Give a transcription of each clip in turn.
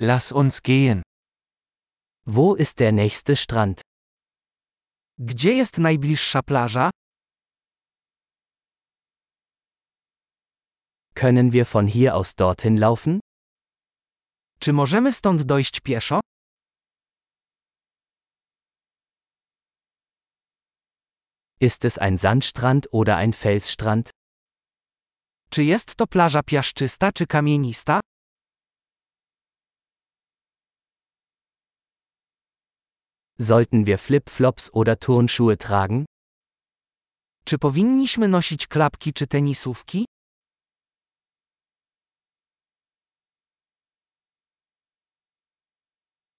Lass uns gehen. Wo ist der nächste Strand? Gdzie jest najbliższa plaża? Können wir von hier aus dorthin laufen? Czy możemy stąd dojść pieszo? Ist es ein Sandstrand oder ein Felsstrand? Czy jest to plaża piaszczysta czy kamienista? Sollten wir Flip-Flops oder Turnschuhe tragen? Czy powinniśmy nosić klapki czy tenisówki?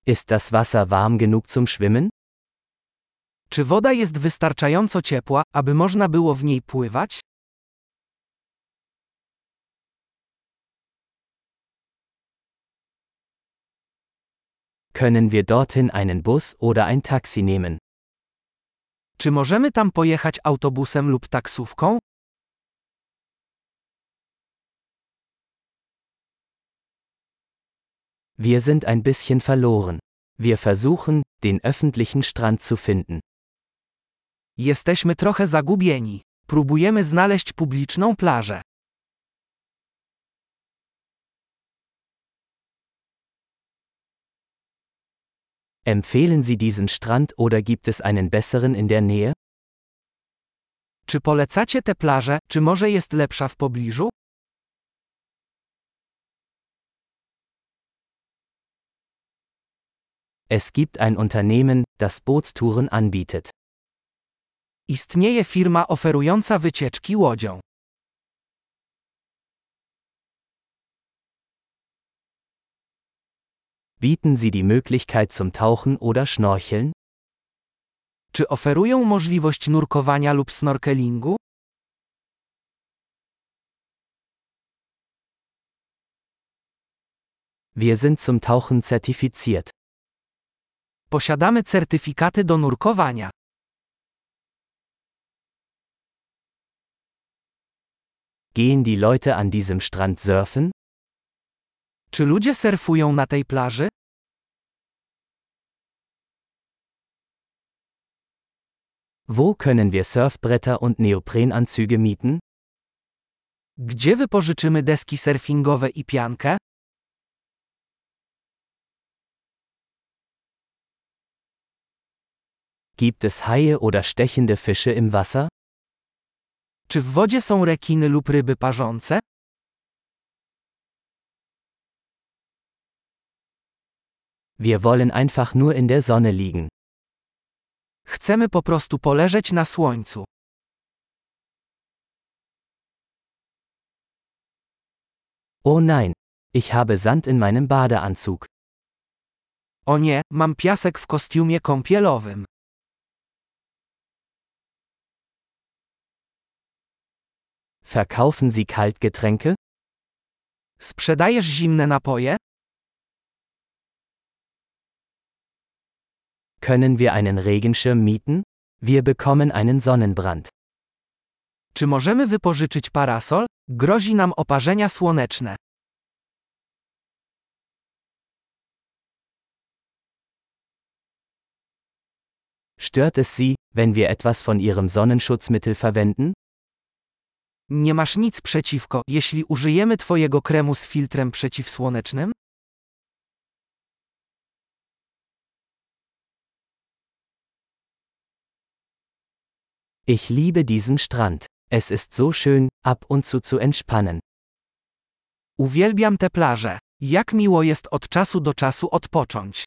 Ist das Wasser warm genug zum Schwimmen? Czy woda jest wystarczająco ciepła, aby można było w niej pływać? Können wir dorthin einen Bus oder ein Taxi nehmen? Czy możemy tam pojechać autobusem lub taksówką? Wir sind ein bisschen verloren. Wir versuchen, den öffentlichen Strand zu finden. Jesteśmy trochę zagubieni. Próbujemy znaleźć publiczną plażę. Empfehlen Sie diesen Strand oder gibt es einen besseren in der Nähe? Czy polecacie tę plażę, czy może jest lepsza w pobliżu? Es gibt ein Unternehmen, das Bootstouren anbietet. Istnieje firma oferująca wycieczki łodzią. Bieten Sie die Möglichkeit zum Tauchen oder Schnorcheln? Czy oferują możliwość nurkowania lub snorkelingu? Wir sind zum Tauchen zertifiziert. Posiadamy certyfikaty do nurkowania. Gehen die Leute an diesem Strand surfen? Czy ludzie surfują na tej plaży? Wo können wir Surfbretter und Neoprenanzüge mieten? Gdzie wypożyczymy deski surfingowe i piankę? Gibt es Haie oder stechende Fische im Wasser? Czy w wodzie są rekiny lub ryby parzące? Wir wollen einfach nur in der Sonne liegen. Chcemy po prostu poleżeć na słońcu. Oh nein, ich habe Sand in meinem Badeanzug. O nie, mam piasek w kostiumie kąpielowym. Verkaufen Sie Kaltgetränke? Sprzedajesz zimne napoje? Können wir einen Regenschirm mieten? Wir bekommen einen Sonnenbrand. Czy możemy wypożyczyć parasol? Grozi nam oparzenia słoneczne. Stört es Sie, wenn wir etwas von Ihrem Sonnenschutzmittel verwenden? Nie masz nic przeciwko, jeśli użyjemy Twojego kremu z filtrem przeciwsłonecznym? Ich liebe diesen Strand. Es ist so schön, ab und zu zu entspannen. Uwielbiam tę plażę. Jak miło jest od czasu do czasu odpocząć.